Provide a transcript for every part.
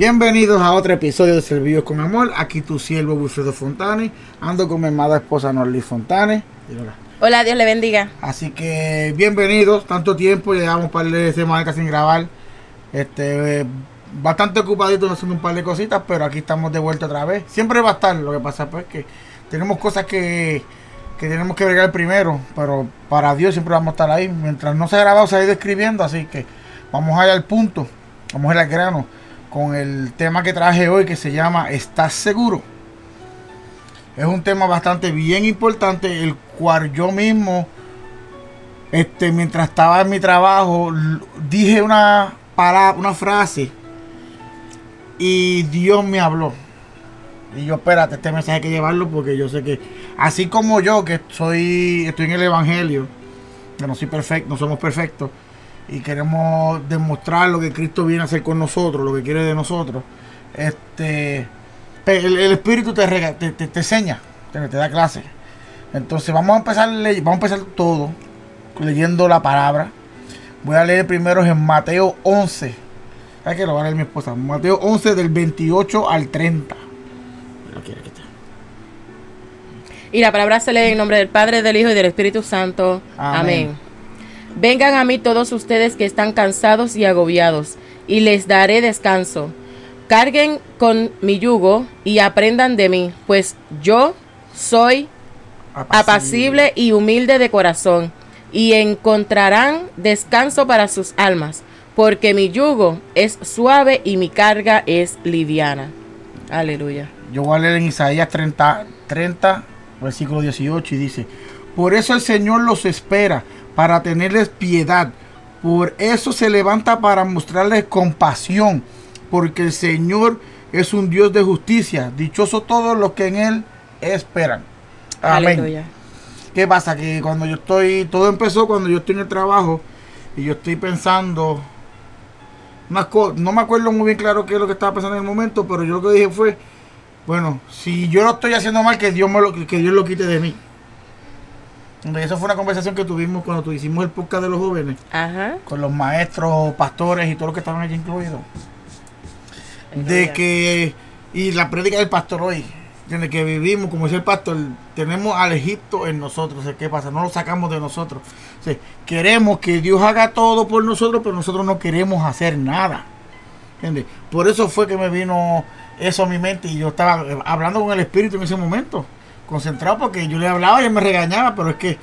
Bienvenidos a otro episodio de Servicios con Amor. Aquí tu siervo Wilfredo Fontane. Ando con mi amada esposa Norly Fontane. Hola. Hola, Dios le bendiga. Así que bienvenidos. Tanto tiempo, llevamos un par de semanas sin grabar. Este, bastante ocupadito haciendo un par de cositas, pero aquí estamos de vuelta otra vez. Siempre va a estar. Lo que pasa pues que tenemos cosas que, que tenemos que bregar primero, pero para Dios siempre vamos a estar ahí. Mientras no se ha grabado, se ha ido escribiendo, así que vamos a ir al punto. Vamos a ir al grano con el tema que traje hoy que se llama ¿Estás seguro? Es un tema bastante bien importante, el cual yo mismo, este, mientras estaba en mi trabajo, dije una palabra, una frase y Dios me habló. Y yo, espérate, este mensaje hay que llevarlo porque yo sé que, así como yo, que soy, estoy en el Evangelio, que no soy perfecto, no somos perfectos, y queremos demostrar lo que Cristo viene a hacer con nosotros, lo que quiere de nosotros, este, el, Espíritu te, te, te, enseña, te, da clase. Entonces vamos a empezar vamos a empezar todo leyendo la palabra. Voy a leer primero en Mateo 11. Hay que lo va a leer mi esposa. Mateo 11 del 28 al 30. Y la palabra se lee en nombre del Padre, del Hijo y del Espíritu Santo. Amén. Vengan a mí todos ustedes que están cansados y agobiados, y les daré descanso. Carguen con mi yugo y aprendan de mí, pues yo soy apacible, y humilde de corazón, y encontrarán descanso para sus almas, porque mi yugo es suave y mi carga es liviana. Aleluya. Yo voy a leer en Isaías 30, 30 versículo 18, y dice, por eso el Señor los espera para tenerles piedad. Por eso se levanta para mostrarles compasión, porque el Señor es un Dios de justicia. Dichoso todos los que en Él esperan. Amén. ¿Qué pasa? Que cuando yo estoy, todo empezó cuando yo estoy en el trabajo y yo estoy pensando, no me acuerdo muy bien claro qué es lo que estaba pensando en el momento, pero yo lo que dije fue, bueno, si yo lo estoy haciendo mal, que Dios, me lo, que Dios lo quite de mí. Eso fue una conversación que tuvimos cuando hicimos el podcast de los jóvenes. Con los maestros, pastores y todos los que estaban allí incluidos. De que, y la prédica del pastor hoy, de que vivimos, como dice el pastor, tenemos al Egipto en nosotros. ¿Qué pasa? No lo sacamos de nosotros. queremos que Dios haga todo por nosotros, pero nosotros no queremos hacer nada. ¿Entiendes? Por eso fue que me vino eso a mi mente y yo estaba hablando con el Espíritu en ese momento concentrado porque yo le hablaba y él me regañaba, pero es que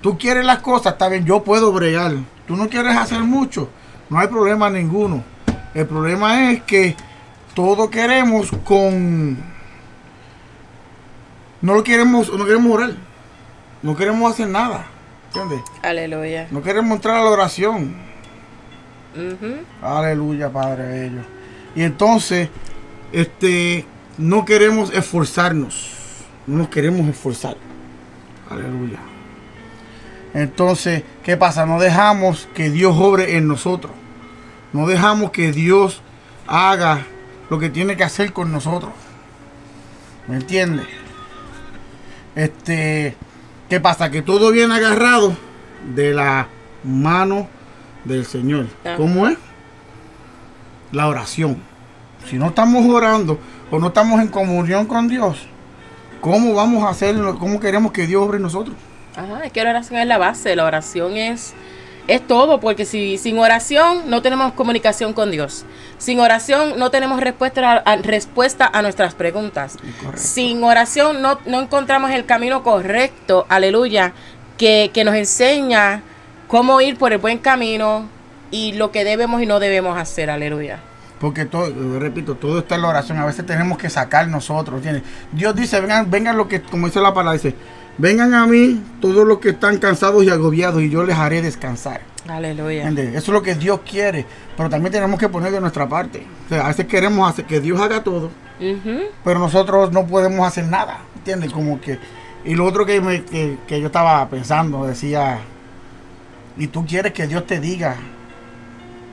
tú quieres las cosas, está bien, yo puedo bregar. Tú no quieres hacer mucho, no hay problema ninguno. El problema es que todo queremos con no lo queremos, no queremos orar. No queremos hacer nada. ¿Entiendes? Aleluya. No queremos entrar a la oración. Aleluya, Padre bello. Y entonces, este, no queremos esforzarnos no nos queremos esforzar. Aleluya. Entonces, ¿qué pasa? No dejamos que Dios obre en nosotros. No dejamos que Dios haga lo que tiene que hacer con nosotros. ¿Me entiendes? Este, ¿qué pasa? Que todo viene agarrado de la mano del Señor. ¿Cómo es? La oración. Si no estamos orando o no estamos en comunión con Dios, ¿Cómo vamos a hacerlo? ¿Cómo queremos que Dios obre en nosotros? Ajá, es que la oración es la base, la oración es, es todo, porque si sin oración no tenemos comunicación con Dios. Sin oración no tenemos respuesta a, respuesta a nuestras preguntas. Sin oración no, no encontramos el camino correcto, aleluya, que, que nos enseña cómo ir por el buen camino y lo que debemos y no debemos hacer, aleluya. Porque todo, repito, todo está en la oración. A veces tenemos que sacar nosotros. Dios dice, vengan, vengan lo que, como dice la palabra, dice, vengan a mí todos los que están cansados y agobiados y yo les haré descansar. Aleluya. Eso es lo que Dios quiere. Pero también tenemos que poner de nuestra parte. O sea, a veces queremos hacer que Dios haga todo, pero nosotros no podemos hacer nada. ¿Entiendes? Como que. Y lo otro que, me, que, que yo estaba pensando, decía, y tú quieres que Dios te diga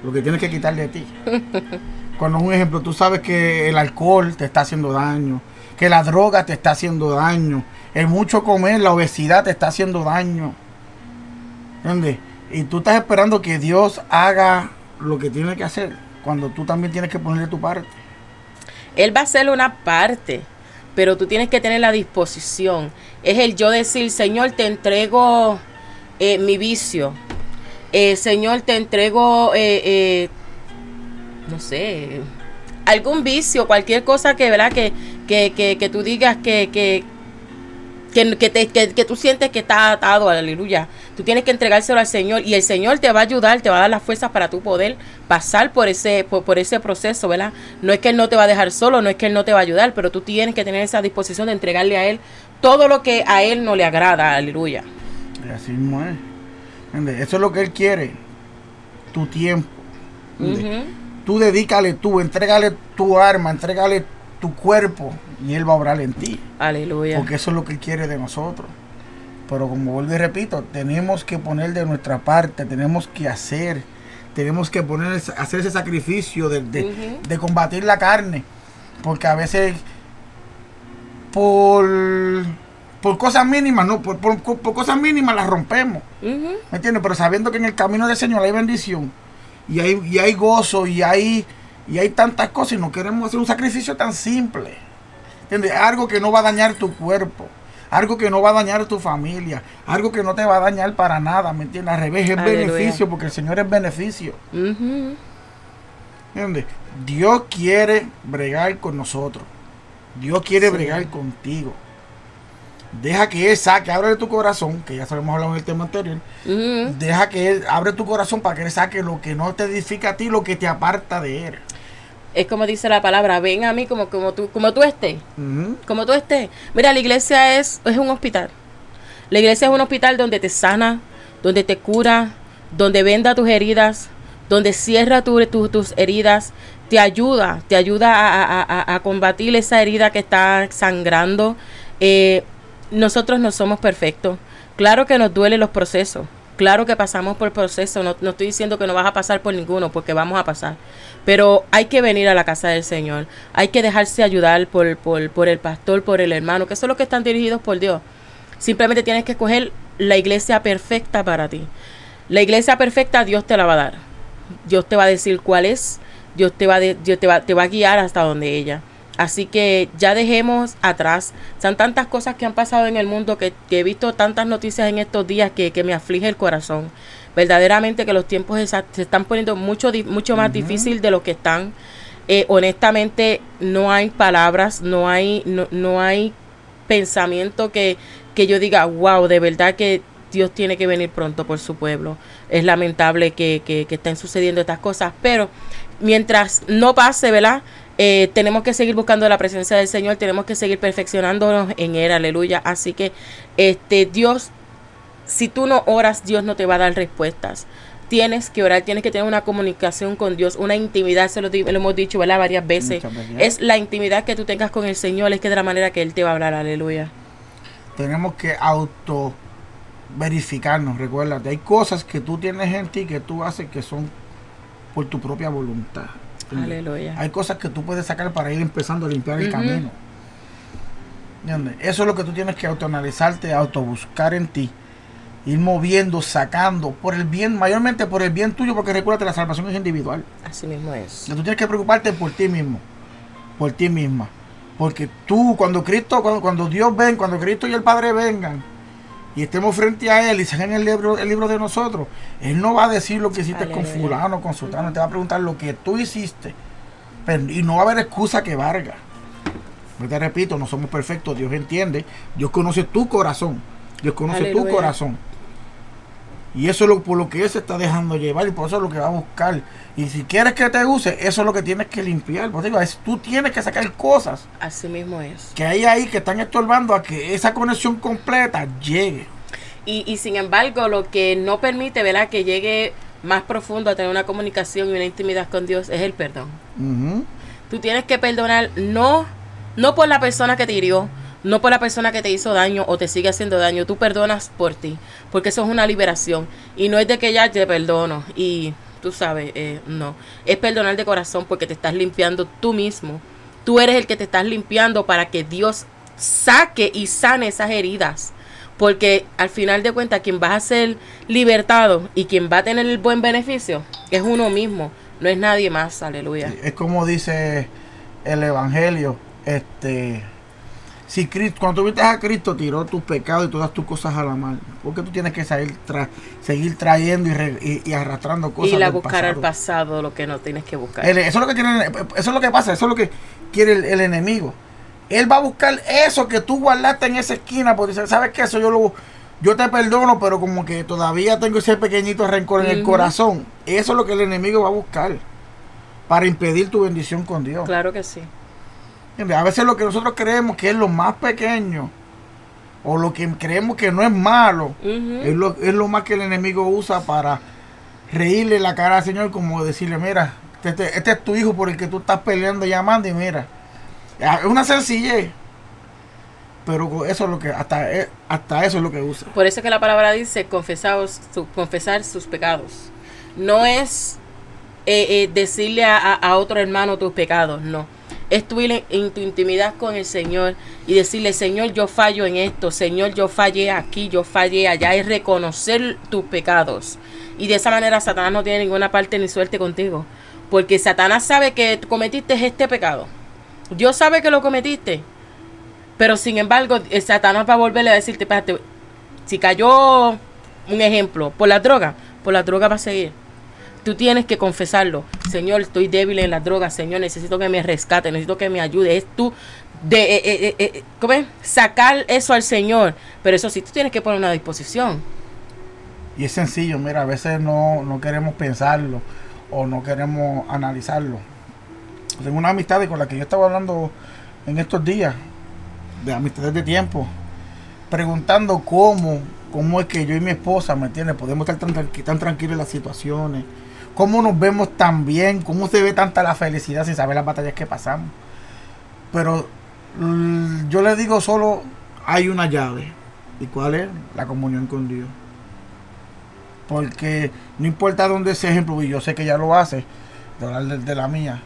lo que tienes que quitar de ti. Cuando un ejemplo, tú sabes que el alcohol te está haciendo daño, que la droga te está haciendo daño, el mucho comer, la obesidad te está haciendo daño. ¿Entiendes? Y tú estás esperando que Dios haga lo que tiene que hacer, cuando tú también tienes que ponerle tu parte. Él va a hacer una parte, pero tú tienes que tener la disposición. Es el yo decir, Señor, te entrego eh, mi vicio. Eh, Señor, te entrego, eh, no sé, algún vicio, cualquier cosa que, ¿verdad? Que, que, que, que tú digas que, que, que, te, que, tú sientes que está atado, aleluya. Tú tienes que entregárselo al Señor y el Señor te va a ayudar, te va a dar las fuerzas para tú poder pasar por ese, por, ese proceso, ¿verdad? No es que Él no te va a dejar solo, no es que Él no te va a ayudar, pero tú tienes que tener esa disposición de entregarle a Él todo lo que a Él no le agrada, aleluya. así mismo es. Eso es lo que Él quiere, tu tiempo. Tú dedícale tú, entrégale tu arma, entrégale tu cuerpo y Él va a obrar en ti. Aleluya. Porque eso es lo que Él quiere de nosotros. Pero como vuelvo y repito, tenemos que poner de nuestra parte, tenemos que hacer, tenemos que poner, hacer ese sacrificio de, combatir la carne. Porque a veces por, por cosas mínimas, no, por, cosas mínimas las rompemos. ¿Me entiendes? Pero sabiendo que en el camino del Señor hay bendición y hay, y hay gozo y hay, y hay tantas cosas y no queremos hacer un sacrificio tan simple. ¿Entiendes? Algo que no va a dañar tu cuerpo algo que no va a dañar tu familia, algo que no te va a dañar para nada, ¿me entiendes? Al revés, es beneficio, porque el Señor es beneficio. ¿Entiendes? Dios quiere bregar con nosotros. Dios quiere bregar contigo. Deja que Él saque, abre tu corazón, que ya sabemos hablado en el tema anterior. Deja que Él abre tu corazón para que Él saque lo que no te edifica a ti, lo que te aparta de Él es como dice la palabra, ven a mí como, como, tú, como tú estés. Como tú estés. Mira, la iglesia es, es un hospital. La iglesia es un hospital donde te sana, donde te cura, donde venda tus heridas, donde cierra tus heridas, te ayuda, te ayuda a, combatir esa herida que está sangrando. Eh, nosotros no somos perfectos. Claro que nos duelen los procesos. Claro que pasamos por proceso, no, no, estoy diciendo que no vas a pasar por ninguno, porque vamos a pasar. Pero hay que venir a la casa del Señor, hay que dejarse ayudar por, por, por el pastor, por el hermano, que son los que están dirigidos por Dios. Simplemente tienes que escoger la iglesia perfecta para ti. La iglesia perfecta Dios te la va a dar. Dios te va a decir cuál es, Dios te va, Dios te va, te va a guiar hasta donde ella. Así que ya dejemos atrás. Son tantas cosas que han pasado en el mundo que, he visto tantas noticias en estos días que, me aflige el corazón. Verdaderamente que los tiempos se están poniendo mucho, mucho más difícil de lo que están. Eh, honestamente no hay palabras, no hay, no, hay pensamiento que, que yo diga, wow, de verdad que Dios tiene que venir pronto por su pueblo. Es lamentable que, que, que estén sucediendo estas cosas, pero mientras no pase, ¿verdad? Eh, tenemos que seguir buscando la presencia del Señor, tenemos que seguir perfeccionándonos en Él, aleluya. Así que, este, Dios, si tú no oras, Dios no te va a dar respuestas. Tienes que orar, tienes que tener una comunicación con Dios, una intimidad, se lo, hemos dicho ¿verdad? varias veces. Es la intimidad que tú tengas con el Señor, es que de la manera que Él te va a hablar, aleluya. Tenemos que auto verificarnos, recuerda, hay cosas que tú tienes en ti que tú haces que son por tu propia voluntad. Aleluya. Hay cosas que tú puedes sacar para ir empezando a limpiar el camino. Eso es lo que tú tienes que autoanalizarte, autobuscar en ti. Ir moviendo, sacando, por el bien, mayormente por el bien tuyo, porque recuerda que la salvación es individual. Así mismo es. Tú tienes que preocuparte por ti mismo, por ti misma. Porque tú, cuando Cristo, cuando, cuando Dios ven, cuando Cristo y el Padre vengan, y estemos frente a Él y se el libro, el libro de nosotros, Él no va a decir lo que hiciste con fulano, con sultano, te va a preguntar lo que tú hiciste. y no va a haber excusa que valga. Yo te repito, no somos perfectos, Dios entiende, Dios conoce tu corazón, Dios conoce tu corazón. Y eso es lo, por lo que Él se está dejando llevar y por eso es lo que va a buscar. Y si quieres que te use, eso es lo que tienes que limpiar. Pues digo, es, tú tienes que sacar cosas. Así mismo es. Que hay ahí que están estorbando a que esa conexión completa llegue. Y, y sin embargo, lo que no permite, ¿verdad? Que llegue más profundo a tener una comunicación y una intimidad con Dios es el perdón. Tú tienes que perdonar no, no por la persona que te hirió, no por la persona que te hizo daño o te sigue haciendo daño, tú perdonas por ti, porque eso es una liberación y no es de que ya te perdono y tú sabes, eh, no, es perdonar de corazón porque te estás limpiando tú mismo, tú eres el que te estás limpiando para que Dios saque y sane esas heridas. Porque al final de cuentas, quien va a ser libertado y quien va a tener el buen beneficio es uno mismo, no es nadie más, aleluya. Es como dice el evangelio, este, si Cristo, cuando tú viste a Cristo tiró tus pecados y todas tus cosas a la mar, porque tú tienes que seguir, seguir trayendo y, arrastrando cosas. Y la buscar al pasado lo que no tienes que buscar. eso es lo que tiene, eso es lo que pasa, eso es lo que quiere el, enemigo. Él va a buscar eso que tú guardaste en esa esquina, porque sabes que eso yo lo yo te perdono, pero como que todavía tengo ese pequeñito rencor en el corazón. Eso es lo que el enemigo va a buscar para impedir tu bendición con Dios. Claro que sí. A veces lo que nosotros creemos que es lo más pequeño o lo que creemos que no es malo es, lo, es lo más que el enemigo usa para reírle la cara al Señor como decirle, mira, este, este, este es tu hijo por el que tú estás peleando y llamando y mira, es una sencillez. Pero eso es lo que, hasta, eh, hasta eso es lo que usa. Por eso que la palabra dice confesaos, confesar sus pecados. No es eh, eh, decirle a, a, otro hermano tus pecados, no. Es tu en tu intimidad con el Señor y decirle, Señor, yo fallo en esto, Señor, yo fallé aquí, yo fallé allá, es reconocer tus pecados. Y de esa manera Satanás no tiene ninguna parte ni suerte contigo. Porque Satanás sabe que cometiste este pecado. Dios sabe que lo cometiste. Pero sin embargo, el Satanás va a volverle a decirte, espérate, si cayó un ejemplo, por la droga, por la droga va a seguir. Tú tienes que confesarlo. Señor, estoy débil en la droga. Señor, necesito que me rescate, necesito que me ayude. Es tú de eh, eh, eh, ¿cómo es? sacar eso al Señor. Pero eso sí, tú tienes que poner una disposición. Y es sencillo, mira, a veces no, no queremos pensarlo o no queremos analizarlo. Tengo una amistad con la que yo estaba hablando en estos días de amistades de tiempo, preguntando cómo, cómo es que yo y mi esposa, ¿me entiendes? Podemos estar tan, tan tranquilos en las situaciones, cómo nos vemos tan bien, cómo se ve tanta la felicidad sin saber las batallas que pasamos. Pero yo le digo solo, hay una llave. ¿Y cuál es? La comunión con Dios. Porque no importa dónde ese ejemplo, y yo sé que ya lo hace, de hablar de la mía,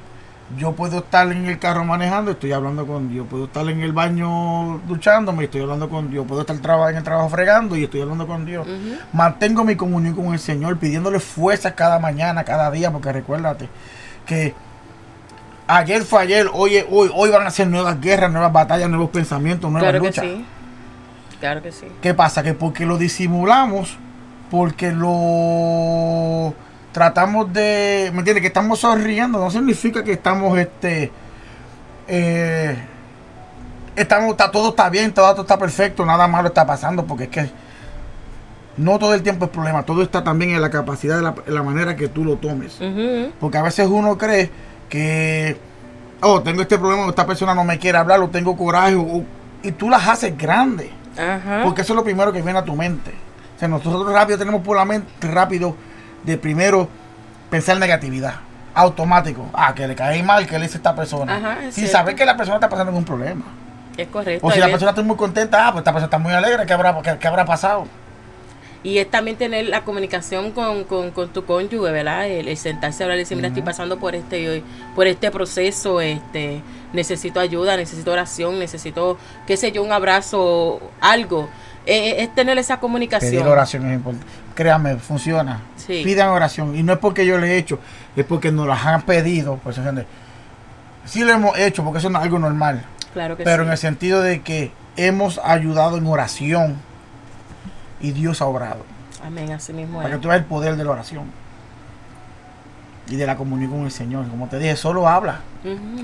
yo puedo estar en el carro manejando, estoy hablando con Dios. Puedo estar en el baño duchándome, estoy hablando con Dios. Puedo estar en el trabajo fregando y estoy hablando con Dios. Mantengo mi comunión con el Señor, pidiéndole fuerza cada mañana, cada día, porque recuérdate que ayer fue ayer, hoy, hoy, hoy van a ser nuevas guerras, nuevas batallas, nuevos pensamientos, nuevas claro luchas. Que sí. Claro que sí. ¿Qué pasa? Que porque lo disimulamos, porque lo tratamos de, ¿me entiendes? Que estamos sonriendo, no significa que estamos, este, eh, estamos, está, todo está bien, todo, está perfecto, nada malo está pasando, porque es que no todo el tiempo es problema, todo está también en la capacidad de la, manera que tú lo tomes. Porque a veces uno cree que, oh, tengo este problema, esta persona no me quiere hablar, o tengo coraje, y tú las haces grandes. Porque eso es lo primero que viene a tu mente. O sea, nosotros rápido tenemos por la mente, rápido, de primero pensar negatividad. Automático. Ah, que le cae mal, que le dice esta persona. sin saber que la persona está pasando un problema. Es correcto. O si la persona está muy contenta, ah, pues esta persona está muy alegre, ¿qué habrá, qué, habrá pasado? Y es también tener la comunicación con, con, con tu cónyuge, ¿verdad? El, sentarse a hablar y decir, mira, estoy pasando por este, por este proceso, este, necesito ayuda, necesito oración, necesito, qué sé yo, un abrazo, algo. Eh, eh, es tener esa comunicación. Pedir oración es importante. Créame, funciona. Pidan oración. Y no es porque yo le he hecho, es porque nos las han pedido. Pues, sí lo hemos hecho porque eso es algo normal. Claro que Pero en el sentido de que hemos ayudado en oración y Dios ha obrado. Amén, así mismo. Para que tú veas el poder de la oración y de la comunión con el Señor. Como te dije, solo habla.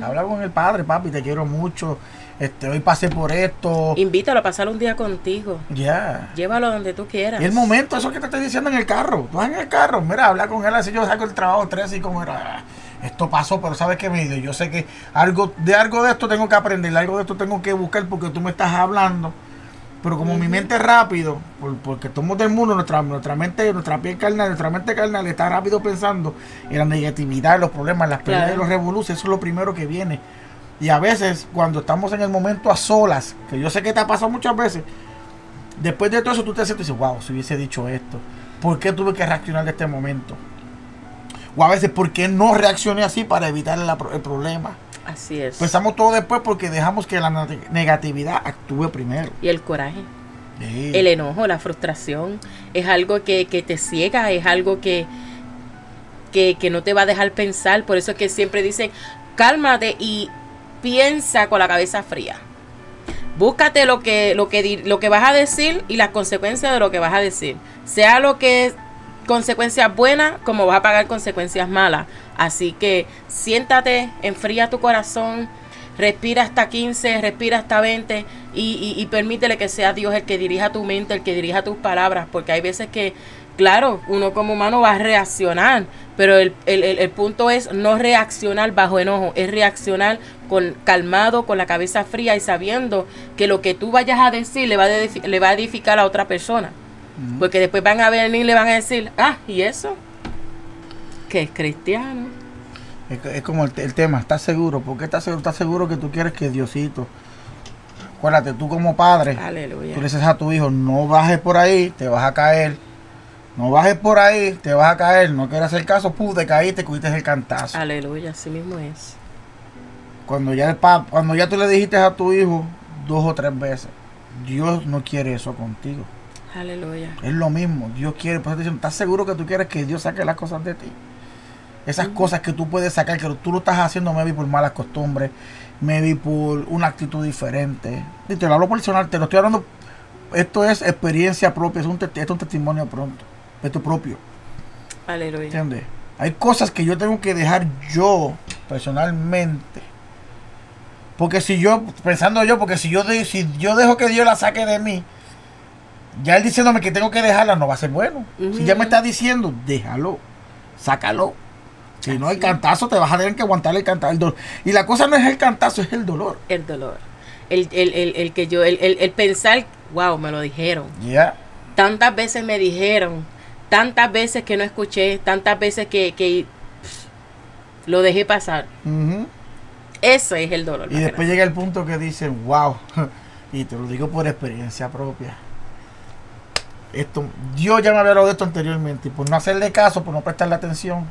Habla con el Padre, papi, te quiero mucho. Este, hoy pasé por esto. Invítalo a pasar un día contigo. Ya. Llévalo donde tú quieras. Y el momento, eso que te estoy diciendo en el carro. Tú vas en el carro, mira, habla con él así yo saco el trabajo tres y como era. Esto pasó, pero sabes que me Yo sé que algo de algo de esto tengo que aprender, algo de esto tengo que buscar porque tú me estás hablando. Pero como mi mente es rápido, porque somos del mundo, nuestra, nuestra mente, nuestra piel carnal, nuestra mente carnal está rápido pensando en la negatividad, los problemas, las peleas y los revoluciones, eso es lo primero que viene. Y a veces, cuando estamos en el momento a solas, que yo sé que te ha pasado muchas veces, después de todo eso tú te sientes y dices, wow, si hubiese dicho esto, ¿por qué tuve que reaccionar de este momento? O a veces, ¿por qué no reaccioné así para evitar el problema? Así es. Pensamos todo después porque dejamos que la negatividad actúe primero. Y el coraje. El enojo, la frustración, es algo que, te ciega, es algo que, que, no te va a dejar pensar. Por eso es que siempre dicen, cálmate y piensa con la cabeza fría. Búscate lo que, lo que, lo que vas a decir y las consecuencias de lo que vas a decir. Sea lo que es consecuencias buenas como vas a pagar consecuencias malas. Así que siéntate, enfría tu corazón, respira hasta 15, respira hasta 20 y, y, permítele que sea Dios el que dirija tu mente, el que dirija tus palabras, porque hay veces que, claro, uno como humano va a reaccionar, pero el, el, el, punto es no reaccionar bajo enojo, es reaccionar con calmado, con la cabeza fría y sabiendo que lo que tú vayas a decir le va a, le va a edificar a otra persona. Porque después van a venir y le van a decir, ah, ¿y eso? Que es cristiano. Es, como el, tema, ¿estás seguro? ¿Por qué estás seguro? ¿Estás seguro que tú quieres que Diosito? Acuérdate, tú como padre, tú le dices a tu hijo, no bajes por ahí, te vas a caer. No bajes por ahí, te vas a caer. No quieres hacer caso, pum, te caíste, cuiste el cantazo. Aleluya, así mismo es. Cuando ya, el cuando ya tú le dijiste a tu hijo dos o tres veces, Dios no quiere eso contigo. Aleluya. Es lo mismo, Dios quiere. Por eso ¿estás seguro que tú quieres que Dios saque las cosas de ti? Esas cosas que tú puedes sacar, que tú lo estás haciendo, maybe por malas costumbres, maybe por una actitud diferente. Y te lo hablo personal, te lo estoy hablando. Esto es experiencia propia, es un, es un testimonio pronto, esto propio. Aleluya. ¿Entiendes? Hay cosas que yo tengo que dejar yo personalmente. Porque si yo, pensando yo, porque si yo, si yo dejo que Dios la saque de mí, ya él diciéndome que tengo que dejarla no va a ser bueno. Si ya me está diciendo, déjalo, sácalo. Si no, el cantazo te vas a tener que aguantar el cantazo. Y la cosa no es el cantazo, es el dolor. El dolor. El, que yo, el, pensar, wow, me lo dijeron. Ya. Tantas veces me dijeron, tantas veces que no escuché, tantas veces que, lo dejé pasar. Ese es el dolor. Y después llega el punto que dicen, wow, y te lo digo por experiencia propia esto, Dios ya me había hablado de esto anteriormente y por no hacerle caso, por no prestarle atención,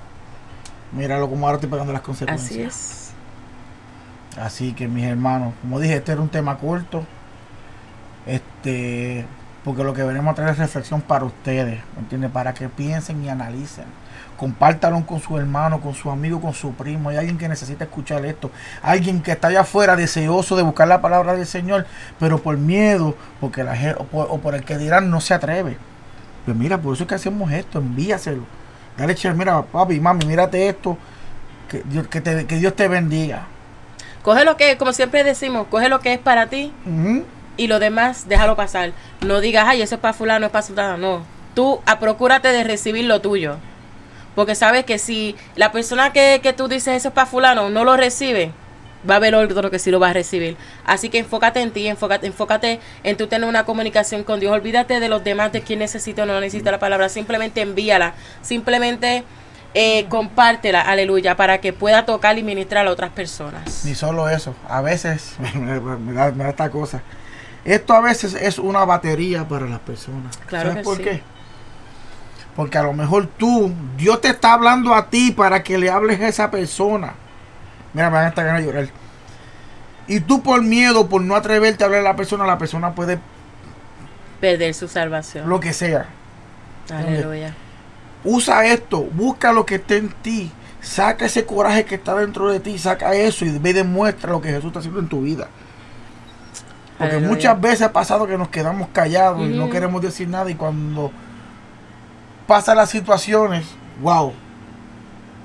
míralo como ahora estoy pagando las consecuencias. Así es. Así que mis hermanos, como dije, este era un tema corto. Este, porque lo que venimos a traer es reflexión para ustedes, ¿me entiendes? Para que piensen y analicen compártalo con su hermano, con su amigo, con su primo. Hay alguien que necesita escuchar esto. Alguien que está allá afuera deseoso de buscar la palabra del Señor, pero por miedo, porque la, o, por, el que dirán no se atreve. Pues mira, por eso es que hacemos esto, envíaselo. Dale, che, mira, papi, mami, mírate esto. Que Dios, que, te, que Dios te bendiga. Coge lo que, como siempre decimos, coge lo que es para ti y lo demás déjalo pasar. No digas, ay, eso es para fulano, es para fulano. No. Tú a, procúrate de recibir lo tuyo. Porque sabes que si la persona que, tú dices eso es para fulano no lo recibe, va a haber otro que sí lo va a recibir. Así que enfócate en ti, enfócate, enfócate en tú tener una comunicación con Dios. Olvídate de los demás, de quién necesita o no necesita la palabra. Simplemente envíala. Simplemente eh, compártela, aleluya, para que pueda tocar y ministrar a otras personas. Ni solo eso. A veces, me da, esta cosa. Esto a veces es una batería para las personas. Claro ¿Sabes por qué? Porque a lo mejor tú, Dios te está hablando a ti para que le hables a esa persona. Mira, me van a estar ganas de llorar. Y tú por miedo, por no atreverte a hablar a la persona, la persona puede perder su salvación. Lo que sea. Aleluya. Usa esto, busca lo que esté en ti. Saca ese coraje que está dentro de ti, saca eso y ve y demuestra lo que Jesús está haciendo en tu vida. Porque muchas veces ha pasado que nos quedamos callados y no queremos decir nada y cuando pasa las situaciones, wow,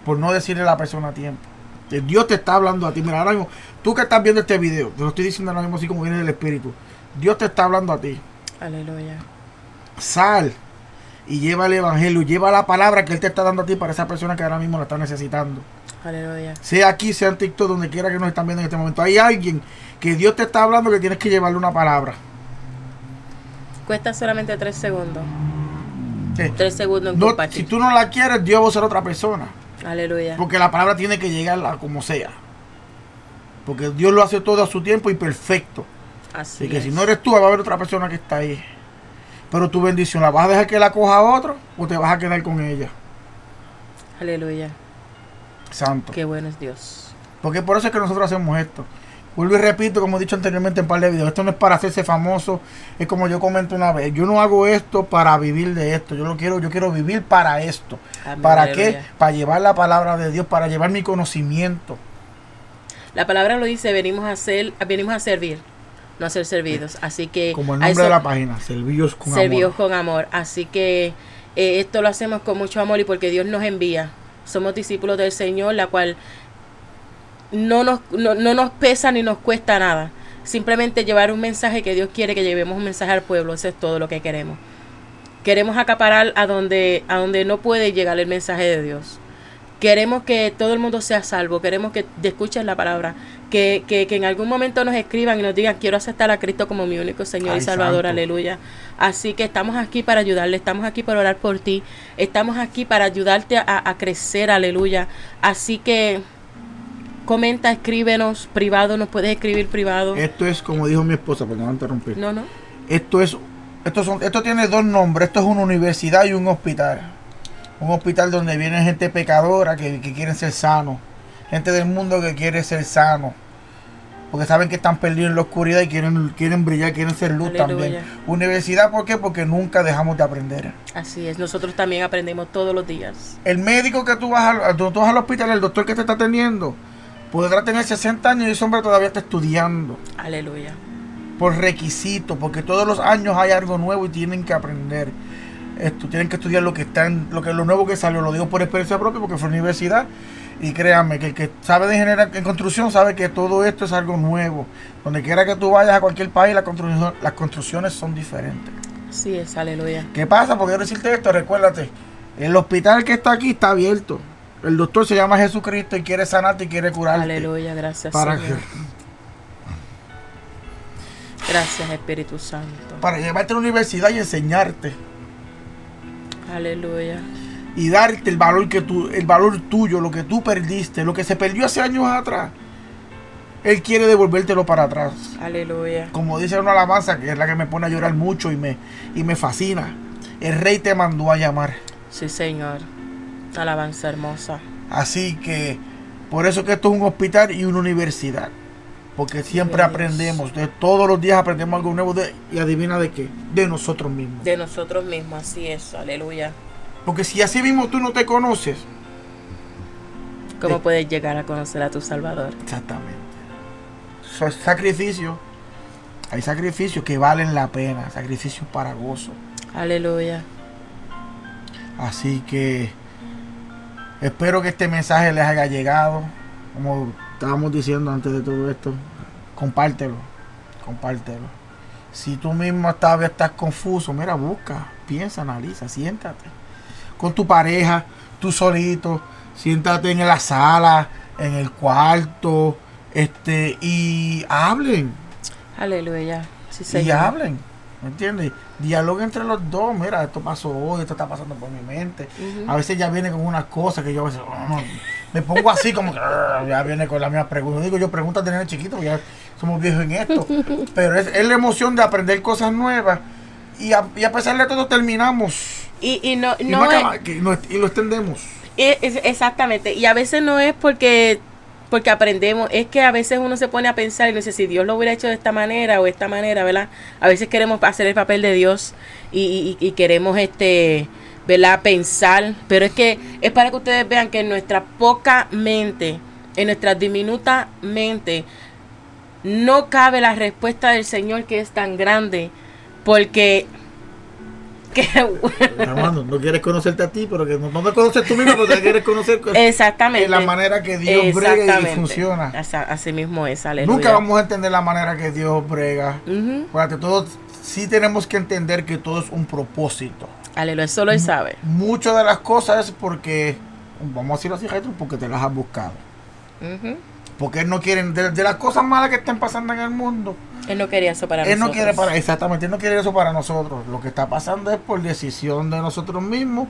por no decirle a la persona a tiempo. Dios te está hablando a ti. Mira, ahora mismo, tú que estás viendo este video, te lo estoy diciendo ahora mismo así como viene del Espíritu. Dios te está hablando a ti. Aleluya. Sal y lleva el Evangelio, lleva la palabra que Él te está dando a ti para esa persona que ahora mismo la está necesitando. Aleluya. Sea aquí, sea en TikTok, donde quiera que nos están viendo en este momento. Hay alguien que Dios te está hablando que tienes que llevarle una palabra. Cuesta solamente tres segundos. Tres segundos en Si tú no la quieres, Dios va a ser otra persona. Aleluya. Porque la palabra tiene que llegar a como sea. Porque Dios lo hace todo a su tiempo y perfecto. Así y que si no eres tú, va a haber otra persona que está ahí. Pero tu bendición, ¿la vas a dejar que la coja otro o te vas a quedar con ella? Aleluya. Santo. Qué bueno es Dios. Porque por eso es que nosotros hacemos esto. Vuelvo y repito, como he dicho anteriormente en un par de videos, esto no es para hacerse famoso, es como yo comento una vez, yo no hago esto para vivir de esto, yo lo quiero, yo quiero vivir para esto. ¿Para qué? Para llevar la palabra de Dios, para llevar mi conocimiento. La palabra lo dice, venimos a ser, venimos a servir, no a ser servidos. Así que como el nombre de la página, servidos con servidos con amor. Así que eh, esto lo hacemos con mucho amor y porque Dios nos envía. Somos discípulos del Señor, la cual no nos, no, no nos pesa ni nos cuesta nada. Simplemente llevar un mensaje que Dios quiere que llevemos un mensaje al pueblo. Eso es todo lo que queremos. Queremos acaparar a donde, a donde no puede llegar el mensaje de Dios. Queremos que todo el mundo sea salvo, queremos que escuchen la palabra, que, que, que, en algún momento nos escriban y nos digan, quiero aceptar a Cristo como mi único Señor y Salvador, aleluya. Así que estamos aquí para ayudarle, estamos aquí para orar por ti, estamos aquí para ayudarte a, crecer, aleluya. Así que comenta, escríbenos privado, nos puedes escribir privado. Esto es como dijo mi esposa, perdón, interrumpir. No, no. Esto es, esto son, esto tiene dos nombres, esto es una universidad y un hospital un hospital donde viene gente pecadora que, que quieren ser sanos, gente del mundo que quiere ser sano, porque saben que están perdidos en la oscuridad y quieren, quieren brillar, quieren ser luz también. Universidad, ¿por qué? Porque nunca dejamos de aprender. Así es, nosotros también aprendemos todos los días. El médico que tú vas, al, tú vas al hospital, el doctor que te está atendiendo, podrá tener 60 años y ese hombre todavía está estudiando. Aleluya. Por requisito, porque todos los años hay algo nuevo y tienen que aprender. Esto, tienen que estudiar lo que está en, lo que lo nuevo que salió, lo digo por experiencia propia porque fue universidad y créanme que el que sabe de generar en construcción sabe que todo esto es algo nuevo. Donde quiera que tú vayas a cualquier país, la construcción, las construcciones son diferentes. Sí, es aleluya. ¿Qué pasa? Porque quiero decirte esto, recuérdate, el hospital que está aquí está abierto. El doctor se llama Jesucristo y quiere sanarte y quiere curarte. Aleluya, gracias. Para Gracias, Espíritu Santo. Para llevarte a la universidad y enseñarte. Aleluya. Y darte el valor que tú, el valor tuyo, lo que tú perdiste, lo que se perdió hace años atrás. Él quiere devolvértelo para atrás. Aleluya. Como dice una alabanza, que es la que me pone a llorar mucho y me, y me fascina. El rey te mandó a llamar. Sí, Señor. Alabanza hermosa. Así que, por eso que esto es un hospital y una universidad. Porque siempre aprendemos, de, todos los días aprendemos algo nuevo de, y adivina de qué, de nosotros mismos. De nosotros mismos, así es, aleluya. Porque si así mismo tú no te conoces, ¿cómo puedes llegar a conocer a tu Salvador? Exactamente. So, sacrificio, hay sacrificios que valen la pena, sacrificios para gozo. Aleluya. Así que espero que este mensaje les haya llegado. Como estábamos diciendo antes de todo esto, compártelo, compártelo. Si tú mismo todavía estás confuso, mira, busca, piensa, analiza, siéntate. Con tu pareja, tú solito, siéntate en la sala, en el cuarto, este, y hablen. Aleluya. Sí, y hablen. ¿Me entiendes? Diálogo entre los dos. Mira, esto pasó hoy, esto está pasando por mi mente. A veces ya viene con unas cosas que yo a veces oh, me pongo así como que ya viene con la misma pregunta. Digo, yo pregunta tener chiquito, porque ya somos viejos en esto. Pero es, la emoción de aprender cosas nuevas. Y a, y a pesar de todo terminamos. Y, y no, y, no, y lo extendemos. exactamente. Y a veces no es porque porque aprendemos, es que a veces uno se pone a pensar y dice, si Dios lo hubiera hecho de esta manera o de esta manera, ¿verdad? A veces queremos hacer el papel de Dios y, y, queremos, este, ¿verdad? Pensar, pero es que es para que ustedes vean que en nuestra poca mente, en nuestra diminuta mente, no cabe la respuesta del Señor que es tan grande, porque no quieres conocerte a ti, pero que no, te conoces tú mismo, pero te quieres conocer Exactamente. la manera que Dios brega y funciona. Así mismo es, Nunca vamos a entender la manera que Dios brega. todos sí tenemos que entender que todo es un propósito. Aleluya, eso lo sabe. Muchas de las cosas es porque, vamos a decirlo así, porque te las has buscado. Porque él no quiere, de, las cosas malas que están pasando en el mundo, él no quería eso para él nosotros. No quiere para, exactamente, él no quiere eso para nosotros. Lo que está pasando es por decisión de nosotros mismos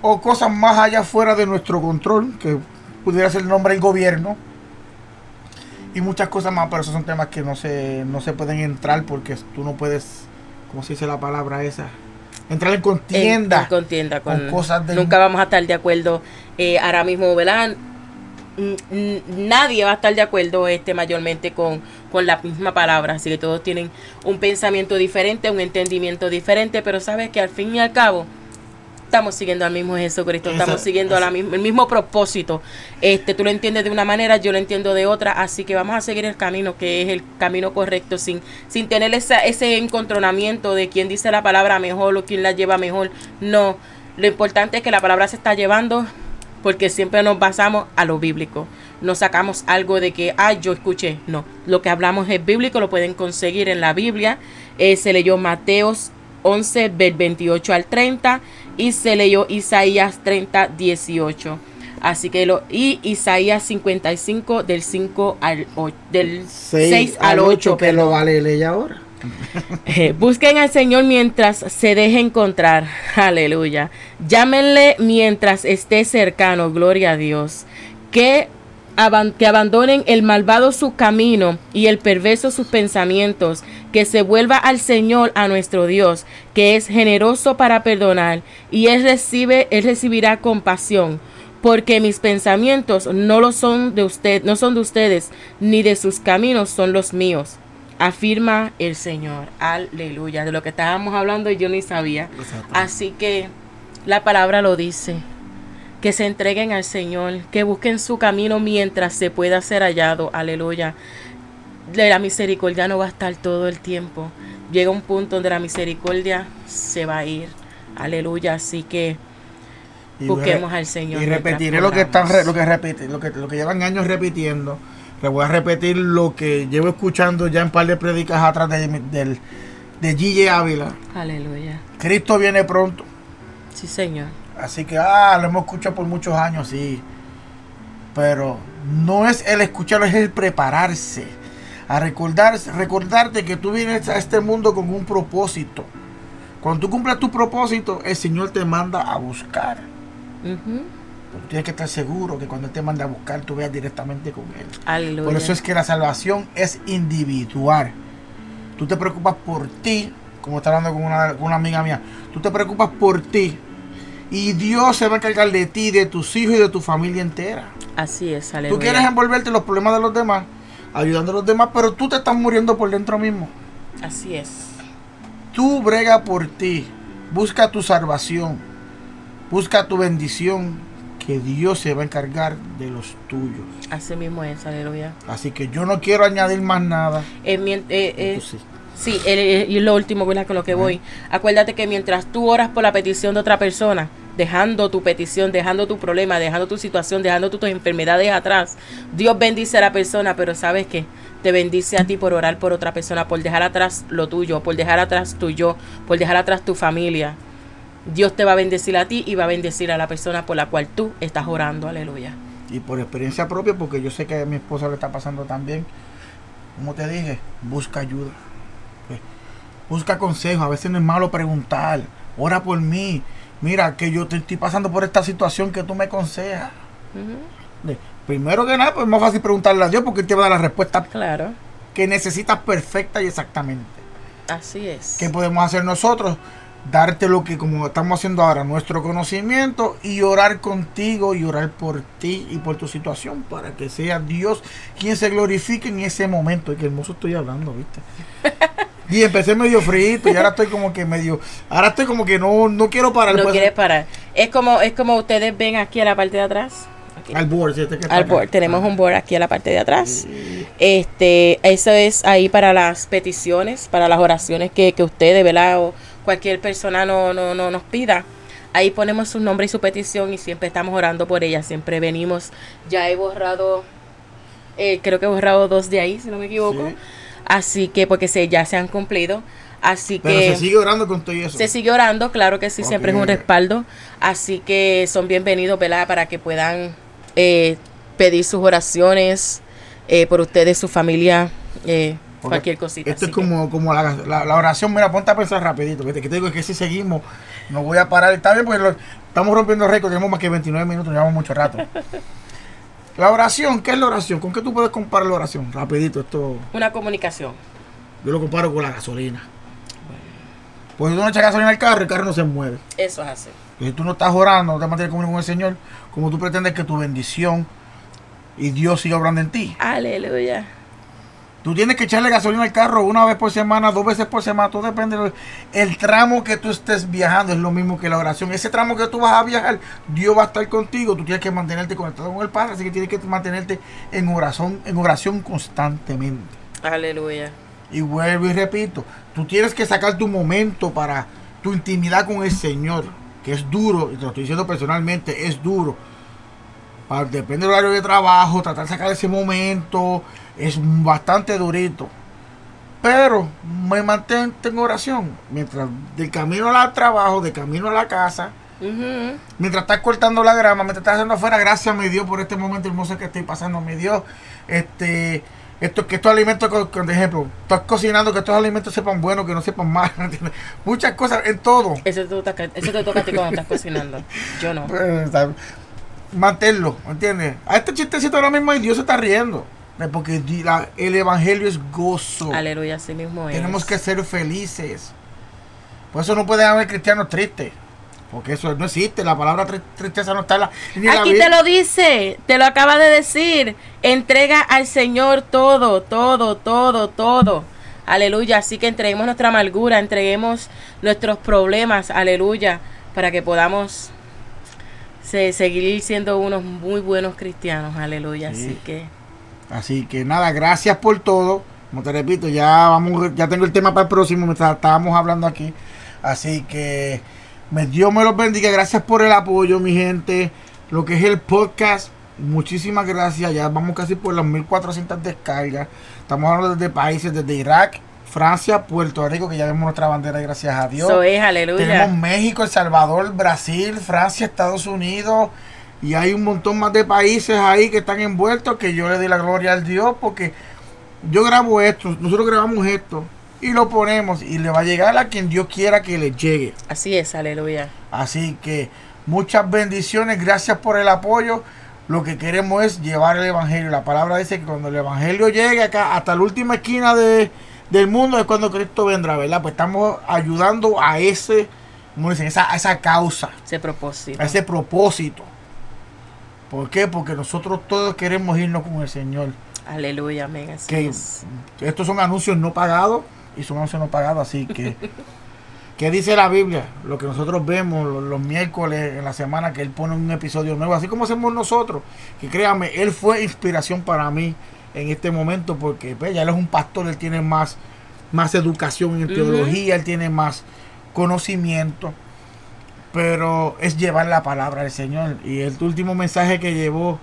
o cosas más allá fuera de nuestro control, que pudiera ser el nombre del gobierno. Y muchas cosas más, pero esos son temas que no se, no se pueden entrar porque tú no puedes, ¿cómo se dice la palabra esa? Entrar en contienda. En, contienda con, cosas de... Nunca vamos a estar de acuerdo eh, ahora mismo, ¿verdad? nadie va a estar de acuerdo este mayormente con, con la misma palabra, así que todos tienen un pensamiento diferente, un entendimiento diferente, pero sabes que al fin y al cabo estamos siguiendo al mismo Jesucristo, estamos siguiendo la, el mismo propósito. Este, tú lo entiendes de una manera, yo lo entiendo de otra, así que vamos a seguir el camino que es el camino correcto, sin, sin tener esa, ese encontronamiento de quién dice la palabra mejor o quién la lleva mejor. No, lo importante es que la palabra se está llevando porque siempre nos basamos a lo bíblico. No sacamos algo de que, ah, yo escuché. No, lo que hablamos es bíblico, lo pueden conseguir en la Biblia. Eh, se leyó Mateos 11, del 28 al 30 y se leyó Isaías 30, 18. Así que lo y Isaías 55 del 5 al 8, del 6, al 8, que lo vale leer ahora. Eh, busquen al Señor mientras se deje encontrar. Aleluya. Llámenle mientras esté cercano. Gloria a Dios. Que que abandonen el malvado su camino y el perverso sus pensamientos, que se vuelva al Señor, a nuestro Dios, que es generoso para perdonar, y él recibe, él recibirá compasión, porque mis pensamientos no lo son de usted, no son de ustedes, ni de sus caminos son los míos. Afirma el Señor. Aleluya. De lo que estábamos hablando yo ni sabía. Así que la palabra lo dice que se entreguen al Señor, que busquen su camino mientras se pueda ser hallado. Aleluya. La misericordia no va a estar todo el tiempo. Llega un punto donde la misericordia se va a ir. Aleluya. Así que busquemos al Señor. Y repetiré lo que están lo que repite, lo que, lo que llevan años repitiendo. Le voy a repetir lo que llevo escuchando ya en par de predicas atrás de, del, de Gille Ávila. Aleluya. Cristo viene pronto. Sí, Señor. Así que, ah, lo hemos escuchado por muchos años, sí. Pero no es el escucharlo, es el prepararse. A recordar, recordarte que tú vienes a este mundo con un propósito. Cuando tú cumples tu propósito, el Señor te manda a buscar. tienes que estar seguro que cuando Él te manda a buscar, tú veas directamente con Él. Por eso es que la salvación es individual. Tú te preocupas por ti, como está hablando con una, con una amiga mía. Tú te preocupas por ti, y Dios se va a encargar de ti, de tus hijos y de tu familia entera. Así es, aleluya. Tú quieres envolverte en los problemas de los demás, ayudando a los demás, pero tú te estás muriendo por dentro mismo. Así es. Tú brega por ti, busca tu salvación, busca tu bendición, que Dios se va a encargar de los tuyos. Así mismo es, aleluya. Así que yo no quiero añadir más nada. Eh, eh, eh Sí, y lo último, ¿verdad? Con lo que voy. Acuérdate que mientras tú oras por la petición de otra persona, dejando tu petición, dejando tu problema, dejando tu situación, dejando tus enfermedades atrás, Dios bendice a la persona, pero ¿sabes qué? Te bendice a ti por orar por otra persona, por dejar atrás lo tuyo, por dejar atrás tu yo, por dejar atrás tu familia. Dios te va a bendecir a ti y va a bendecir a la persona por la cual tú estás orando. Aleluya. Y por experiencia propia, porque yo sé que a mi esposa le está pasando también, como te dije, busca ayuda busca consejo, a veces no es malo preguntar, ora por mí, mira que yo te estoy pasando por esta situación que tú me aconsejas. Primero que nada, pues es más fácil preguntarle a Dios porque Él te va a dar la respuesta claro. que necesitas perfecta y exactamente. Así es. ¿Qué podemos hacer nosotros? Darte lo que como estamos haciendo ahora, nuestro conocimiento y orar contigo y orar por ti y por tu situación para que sea Dios quien se glorifique en ese momento. Y qué hermoso estoy hablando, ¿viste? Y empecé medio frito y ahora estoy como que medio, ahora estoy como que no, no quiero parar. No pues. quieres parar. Es como, es como ustedes ven aquí a la parte de atrás. Al board, este Al board. Tenemos un board aquí a la parte de atrás. Este, eso es ahí para las peticiones, para las oraciones que, que ustedes, ¿verdad? O cualquier persona no, no, no nos pida. Ahí ponemos su nombre y su petición y siempre estamos orando por ella. Siempre venimos. Ya he borrado, eh, creo que he borrado dos de ahí, si no me equivoco. Así que, porque se, ya se han cumplido. Así Pero que. Se sigue orando con todo eso. Se sigue orando, claro que sí, siempre es un respaldo. Así que son bienvenidos, ¿verdad? Para que puedan eh, pedir sus oraciones eh, por ustedes, su familia, eh, cualquier cosita. Esto es como, como la, la, oración. Mira, ponte a pensar rapidito. Que te, que te digo que si seguimos, no voy a parar. Está bien, porque estamos rompiendo récord. Tenemos más que 29 minutos, llevamos mucho rato. La oración, ¿qué es la oración? ¿Con qué tú puedes comparar la oración? Rapidito, esto. Una comunicación. Yo lo comparo con la gasolina. Pues si tú no echas gasolina al carro, el carro no se mueve. Eso es así. si tú no estás orando, no te mantienes con el Señor, como tú pretendes que tu bendición y Dios siga obrando en ti. Aleluya. Tú tienes que echarle gasolina al carro una vez por semana, dos veces por semana, todo depende del tramo que tú estés viajando, es lo mismo que la oración. Ese tramo que tú vas a viajar, Dios va a estar contigo, tú tienes que mantenerte conectado con el Padre, así que tienes que mantenerte en oración, en oración constantemente. Aleluya. Y vuelvo y repito, tú tienes que sacar tu momento para tu intimidad con el Señor, que es duro, y te lo estoy diciendo personalmente, es duro. depende del horario de trabajo, tratar de sacar ese momento, es bastante durito. Pero me mantengo en oración. Mientras del camino al trabajo, de camino a la casa, mientras estás cortando la grama, mientras estás haciendo afuera, gracias a mi Dios por este momento hermoso que estoy pasando. Mi Dios, este, esto, que estos alimentos, por ejemplo, estás cocinando, que estos alimentos sepan buenos, que no sepan mal. Muchas cosas en todo. Eso te, toca, eso te toca a ti cuando estás cocinando. Yo no. Pues, manténlo, ¿entiendes? A este chistecito ahora mismo Dios se está riendo. Porque el evangelio es gozo. Aleluya, así mismo es. Tenemos que ser felices. Por eso no puede haber cristianos tristes. Porque eso no existe. La palabra tristeza no está en la. Aquí te lo dice. Te lo acaba de decir. Entrega al Señor todo, todo, todo, todo. Aleluya. Así que entreguemos nuestra amargura, entreguemos nuestros problemas. Aleluya. Para que podamos seguir siendo unos muy buenos cristianos. Aleluya. Así que. Así que nada, gracias por todo. Como te repito, ya vamos, ya tengo el tema para el próximo, mientras estábamos hablando aquí. Así que me, Dios me los bendiga. Gracias por el apoyo, mi gente. Lo que es el podcast, muchísimas gracias. Ya vamos casi por las 1400 descargas. Estamos hablando desde países, desde Irak, Francia, Puerto Rico, que ya vemos nuestra bandera, gracias a Dios. Eso es, aleluya. Tenemos México, El Salvador, Brasil, Francia, Estados Unidos. Y hay un montón más de países ahí que están envueltos que yo le doy la gloria al Dios porque yo grabo esto, nosotros grabamos esto y lo ponemos y le va a llegar a quien Dios quiera que le llegue. Así es, aleluya. Así que muchas bendiciones, gracias por el apoyo. Lo que queremos es llevar el Evangelio. La palabra dice que cuando el Evangelio llegue acá hasta la última esquina de, del mundo es cuando Cristo vendrá, ¿verdad? Pues estamos ayudando a ese, como dicen, esa, a esa causa. Ese propósito. A ese propósito. ¿Por qué? Porque nosotros todos queremos irnos con el Señor. Aleluya, amén. que estos son anuncios no pagados y son anuncios no pagados, así que ¿qué dice la Biblia? Lo que nosotros vemos los, miércoles en la semana que él pone un episodio nuevo, así como hacemos nosotros, que créame, él fue inspiración para mí en este momento porque pues, ya él es un pastor, él tiene más más educación en teología, él tiene más conocimiento pero es llevar la palabra del Señor. Y el último mensaje que llevó,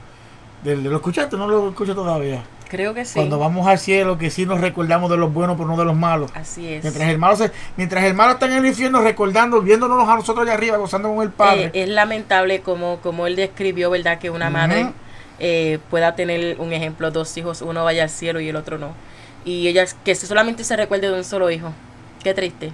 ¿lo escuchaste? ¿No lo escucho todavía? Creo que sí. Cuando vamos al cielo, que sí nos recordamos de los buenos, pero no de los malos. Así es. Mientras el malo, mientras el malo está en el infierno, recordando, viéndonos a nosotros allá arriba, gozando con el Padre. Eh, es lamentable como, como él describió, ¿verdad? Que una madre eh, pueda tener un ejemplo, dos hijos, uno vaya al cielo y el otro no. Y ella, que solamente se recuerde de un solo hijo. Qué triste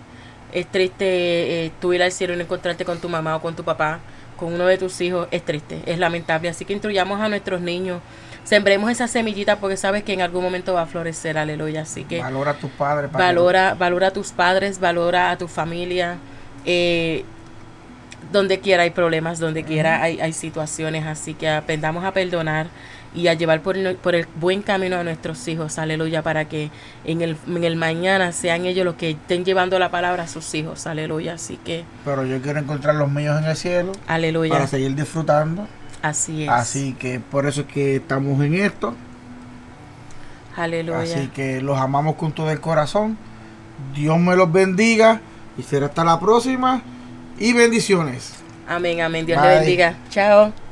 es triste eh, tú ir al cielo y no encontrarte con tu mamá o con tu papá, con uno de tus hijos, es triste, es lamentable. Así que instruyamos a nuestros niños, sembremos esa semillita porque sabes que en algún momento va a florecer, aleluya. Así que valora a tus padres, valora, valora a tus padres, valora a tu familia. Eh, donde quiera hay problemas, donde quiera hay, hay situaciones, así que aprendamos a perdonar y a llevar por el, por el buen camino a nuestros hijos, aleluya, para que en el, en el mañana sean ellos los que estén llevando la palabra a sus hijos, aleluya, así que... Pero yo quiero encontrar los míos en el cielo, aleluya. Para seguir disfrutando. Así es. Así que por eso es que estamos en esto. Aleluya. Así que los amamos con todo el corazón. Dios me los bendiga y será hasta la próxima y bendiciones. Amén, amén. Dios te bendiga. Chao.